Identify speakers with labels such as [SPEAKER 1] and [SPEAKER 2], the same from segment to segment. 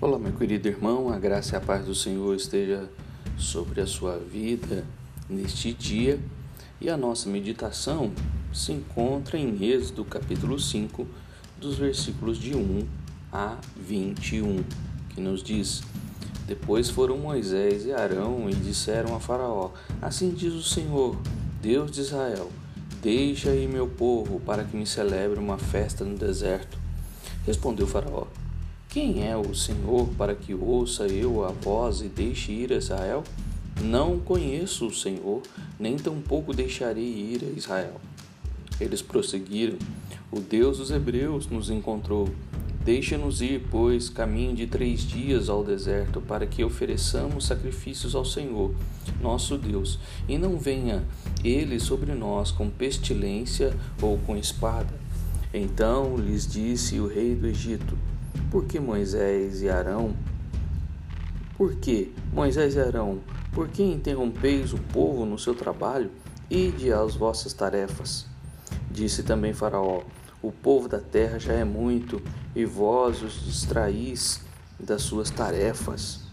[SPEAKER 1] Olá, meu querido irmão, a graça e a paz do Senhor esteja sobre a sua vida neste dia. E a nossa meditação se encontra em Êxodo capítulo 5, dos versículos de 1 a 21, que nos diz: Depois foram Moisés e Arão e disseram a Faraó: Assim diz o Senhor, Deus de Israel: Deixa aí meu povo para que me celebre uma festa no deserto. Respondeu Faraó: quem é o Senhor para que ouça eu a voz e deixe ir a Israel? Não conheço o Senhor, nem tampouco deixarei ir a Israel. Eles prosseguiram: O Deus dos Hebreus nos encontrou. Deixa-nos ir, pois, caminho de três dias ao deserto, para que ofereçamos sacrifícios ao Senhor, nosso Deus, e não venha ele sobre nós com pestilência ou com espada. Então lhes disse o rei do Egito: por que Moisés e Arão? Por que Moisés e Arão? Por que interrompeis o povo no seu trabalho? Ide às vossas tarefas. Disse também Faraó: O povo da terra já é muito, e vós os distraís das suas tarefas.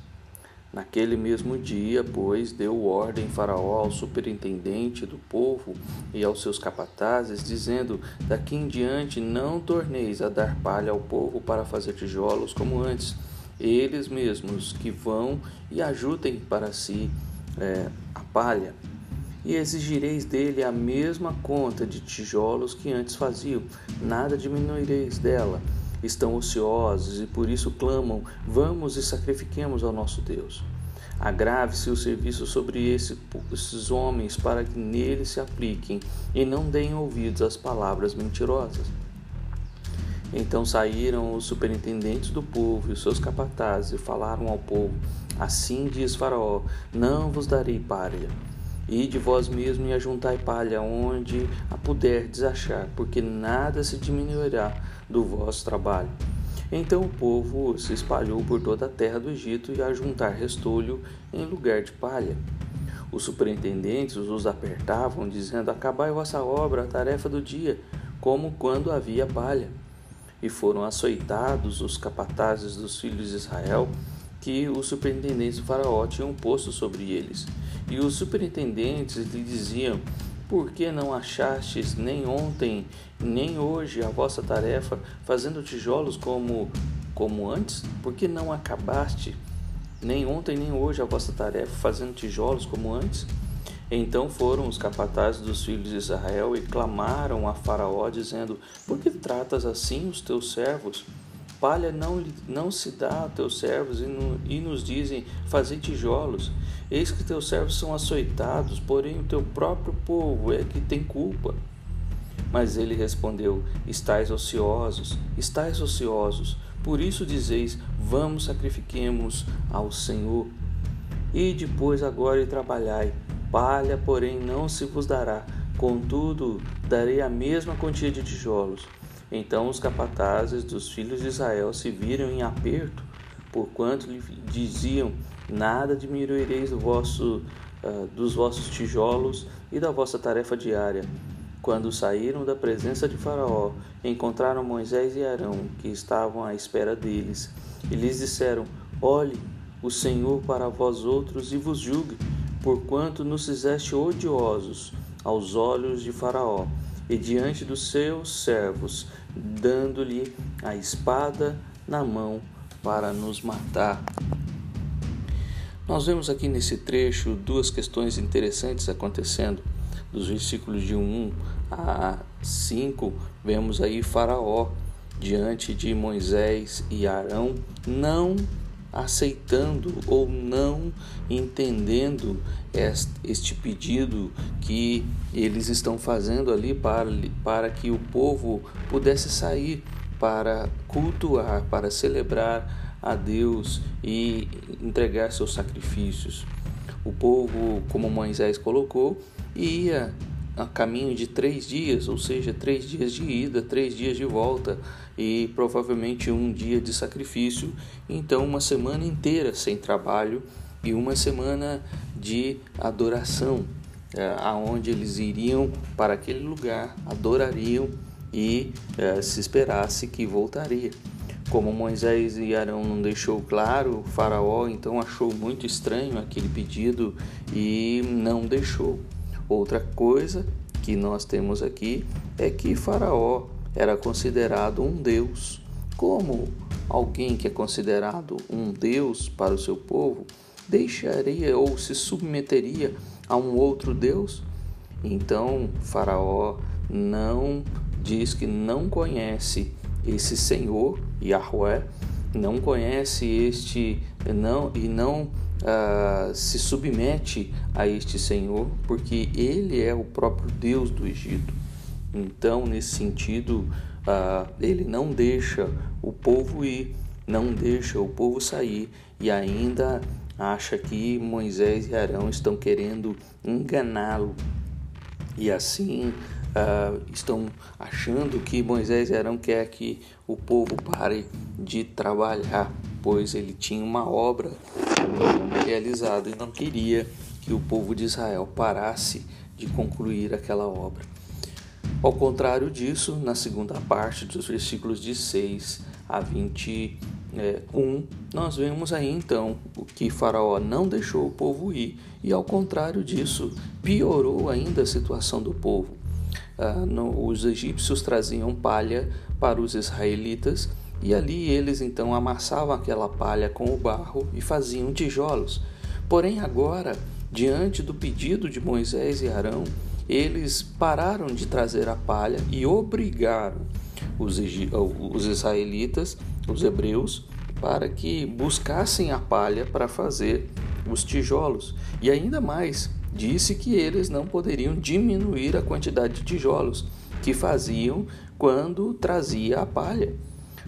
[SPEAKER 1] Naquele mesmo dia, pois, deu ordem Faraó ao superintendente do povo e aos seus capatazes, dizendo: Daqui em diante não torneis a dar palha ao povo para fazer tijolos como antes. Eles mesmos que vão e ajuntem para si é, a palha. E exigireis dele a mesma conta de tijolos que antes faziam, nada diminuireis dela estão ociosos e por isso clamam: Vamos e sacrifiquemos ao nosso Deus. Agrave-se o serviço sobre esse, esses homens para que neles se apliquem e não deem ouvidos às palavras mentirosas. Então saíram os superintendentes do povo e os seus capatazes e falaram ao povo: Assim diz Faraó: Não vos darei palha. E de vós mesmo e ajuntai palha onde a puderdes achar, porque nada se diminuirá do vosso trabalho. Então o povo se espalhou por toda a terra do Egito e a juntar restolho em lugar de palha. Os superintendentes os apertavam, dizendo: Acabai vossa obra, a tarefa do dia, como quando havia palha. E foram açoitados os capatazes dos filhos de Israel, que os superintendentes do Faraó tinham posto sobre eles. E os superintendentes lhe diziam: Por que não achastes nem ontem, nem hoje a vossa tarefa, fazendo tijolos como, como antes? Por que não acabaste, nem ontem, nem hoje a vossa tarefa, fazendo tijolos como antes? Então foram os capatazes dos filhos de Israel e clamaram a Faraó, dizendo: Por que tratas assim os teus servos? Palha não, não se dá a teus servos e, no, e nos dizem: Fazei tijolos. Eis que teus servos são açoitados, porém o teu próprio povo é que tem culpa. Mas ele respondeu: Estais ociosos, estais ociosos. Por isso dizeis: Vamos sacrifiquemos ao Senhor. E depois agora e trabalhai. Palha, porém, não se vos dará. Contudo, darei a mesma quantia de tijolos. Então os capatazes dos filhos de Israel se viram em aperto, porquanto lhe diziam: Nada diminuireis do vosso, uh, dos vossos tijolos e da vossa tarefa diária. Quando saíram da presença de Faraó, encontraram Moisés e Arão, que estavam à espera deles, e lhes disseram: Olhe, o Senhor para vós outros e vos julgue, porquanto nos fizeste odiosos aos olhos de Faraó e diante dos seus servos, dando-lhe a espada na mão para nos matar. Nós vemos aqui nesse trecho duas questões interessantes acontecendo. Dos versículos de 1 a 5, vemos aí Faraó diante de Moisés e Arão não aceitando ou não entendendo este pedido que eles estão fazendo ali para, para que o povo pudesse sair para cultuar, para celebrar a Deus e entregar seus sacrifícios. O povo, como Moisés colocou, ia a caminho de três dias, ou seja, três dias de ida, três dias de volta e provavelmente um dia de sacrifício, então uma semana inteira sem trabalho e uma semana de adoração, é, aonde eles iriam para aquele lugar, adorariam e é, se esperasse que voltaria. Como Moisés e Arão não deixou claro, Faraó então achou muito estranho aquele pedido e não deixou. Outra coisa que nós temos aqui é que Faraó era considerado um deus. Como alguém que é considerado um deus para o seu povo deixaria ou se submeteria a um outro deus? Então, Faraó não diz que não conhece esse Senhor, Yahweh, não conhece este não e não uh, se submete a este Senhor, porque ele é o próprio Deus do Egito. Então, nesse sentido, uh, ele não deixa o povo ir, não deixa o povo sair e ainda acha que Moisés e Arão estão querendo enganá-lo. E assim uh, estão achando que Moisés e Arão quer que o povo pare de trabalhar, pois ele tinha uma obra realizada e não queria que o povo de Israel parasse de concluir aquela obra. Ao contrário disso, na segunda parte dos versículos de 6 a 21, nós vemos aí então o que Faraó não deixou o povo ir e, ao contrário disso, piorou ainda a situação do povo. Ah, no, os egípcios traziam palha para os israelitas e ali eles então amassavam aquela palha com o barro e faziam tijolos. Porém, agora, diante do pedido de Moisés e Arão, eles pararam de trazer a palha e obrigaram os, os israelitas, os hebreus, para que buscassem a palha para fazer os tijolos. E ainda mais, disse que eles não poderiam diminuir a quantidade de tijolos que faziam quando trazia a palha.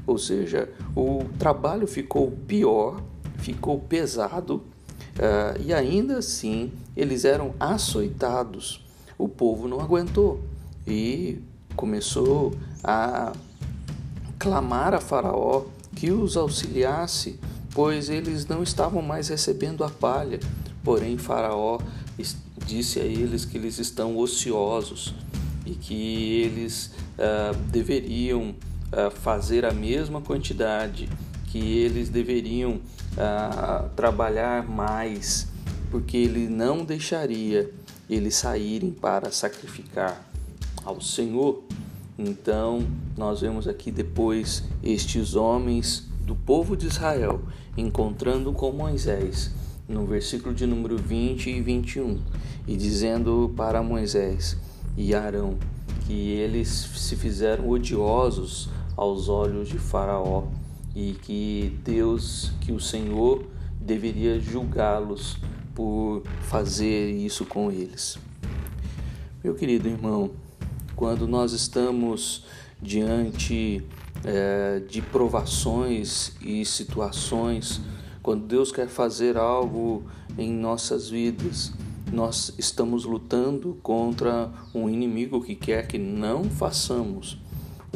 [SPEAKER 1] Ou seja, o trabalho ficou pior, ficou pesado uh, e ainda assim eles eram açoitados. O povo não aguentou e começou a clamar a Faraó que os auxiliasse, pois eles não estavam mais recebendo a palha. Porém, Faraó disse a eles que eles estão ociosos e que eles uh, deveriam uh, fazer a mesma quantidade, que eles deveriam uh, trabalhar mais, porque ele não deixaria eles saírem para sacrificar ao Senhor. Então, nós vemos aqui depois estes homens do povo de Israel encontrando com Moisés no versículo de número 20 e 21, e dizendo para Moisés e Arão que eles se fizeram odiosos aos olhos de Faraó e que Deus, que o Senhor deveria julgá-los por fazer isso com eles. Meu querido irmão, quando nós estamos diante é, de provações e situações, quando Deus quer fazer algo em nossas vidas, nós estamos lutando contra um inimigo que quer que não façamos.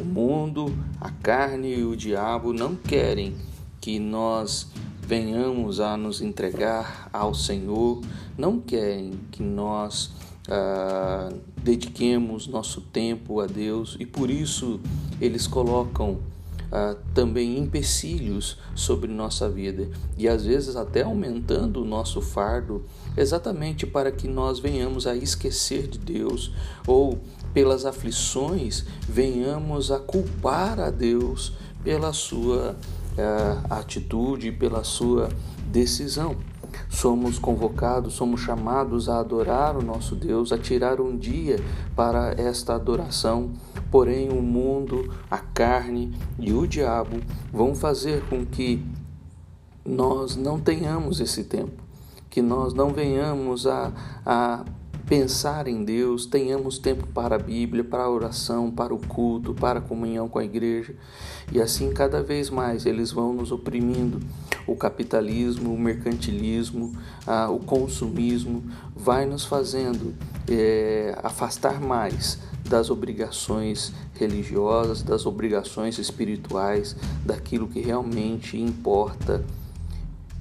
[SPEAKER 1] O mundo, a carne e o diabo não querem que nós venhamos a nos entregar ao Senhor, não querem que nós ah, dediquemos nosso tempo a Deus e por isso eles colocam ah, também empecilhos sobre nossa vida e às vezes até aumentando o nosso fardo, exatamente para que nós venhamos a esquecer de Deus ou pelas aflições venhamos a culpar a Deus pela sua ah, atitude, pela sua decisão somos convocados, somos chamados a adorar o nosso Deus, a tirar um dia para esta adoração. Porém, o mundo, a carne e o diabo vão fazer com que nós não tenhamos esse tempo, que nós não venhamos a, a pensar em Deus, tenhamos tempo para a Bíblia, para a oração, para o culto, para a comunhão com a igreja. E assim, cada vez mais, eles vão nos oprimindo. O capitalismo, o mercantilismo, o consumismo vai nos fazendo é, afastar mais das obrigações religiosas, das obrigações espirituais, daquilo que realmente importa.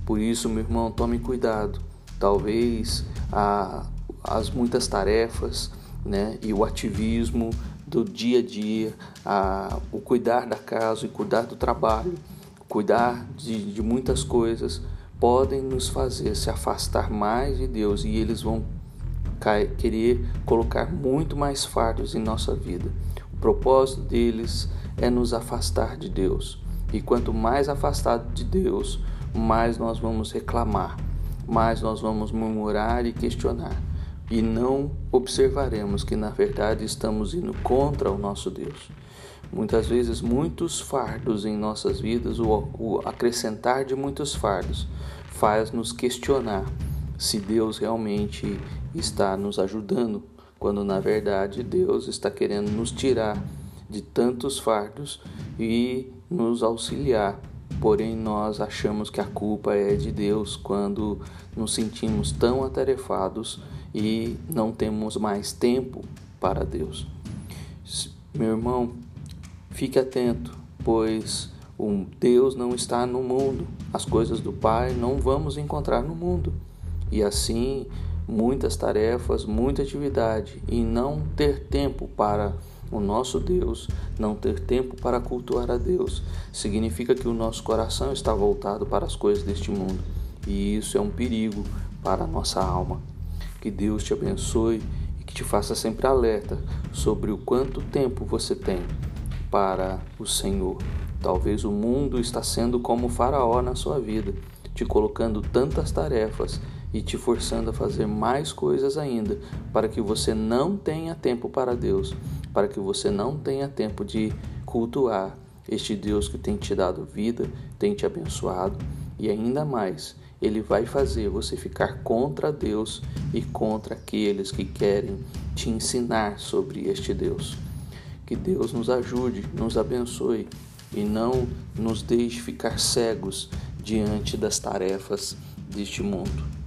[SPEAKER 1] Por isso, meu irmão, tome cuidado. Talvez a as muitas tarefas né, e o ativismo do dia a dia, a, o cuidar da casa, o cuidar do trabalho, cuidar de, de muitas coisas, podem nos fazer se afastar mais de Deus e eles vão querer colocar muito mais fardos em nossa vida. O propósito deles é nos afastar de Deus. E quanto mais afastado de Deus, mais nós vamos reclamar, mais nós vamos murmurar e questionar. E não observaremos que na verdade estamos indo contra o nosso Deus. Muitas vezes, muitos fardos em nossas vidas, o, acrescentar de muitos fardos, faz nos questionar se Deus realmente está nos ajudando, quando na verdade Deus está querendo nos tirar de tantos fardos e nos auxiliar. Porém, nós achamos que a culpa é de Deus quando nos sentimos tão atarefados e não temos mais tempo para Deus. Meu irmão, fique atento, pois o Deus não está no mundo, as coisas do Pai não vamos encontrar no mundo. E assim, muitas tarefas, muita atividade e não ter tempo para o nosso Deus, não ter tempo para cultuar a Deus, significa que o nosso coração está voltado para as coisas deste mundo. E isso é um perigo para a nossa alma. Que Deus te abençoe e que te faça sempre alerta sobre o quanto tempo você tem para o Senhor. Talvez o mundo está sendo como o faraó na sua vida, te colocando tantas tarefas e te forçando a fazer mais coisas ainda, para que você não tenha tempo para Deus, para que você não tenha tempo de cultuar este Deus que tem te dado vida, tem te abençoado e ainda mais, ele vai fazer você ficar contra Deus e contra aqueles que querem te ensinar sobre este Deus. Que Deus nos ajude, nos abençoe e não nos deixe ficar cegos diante das tarefas deste mundo.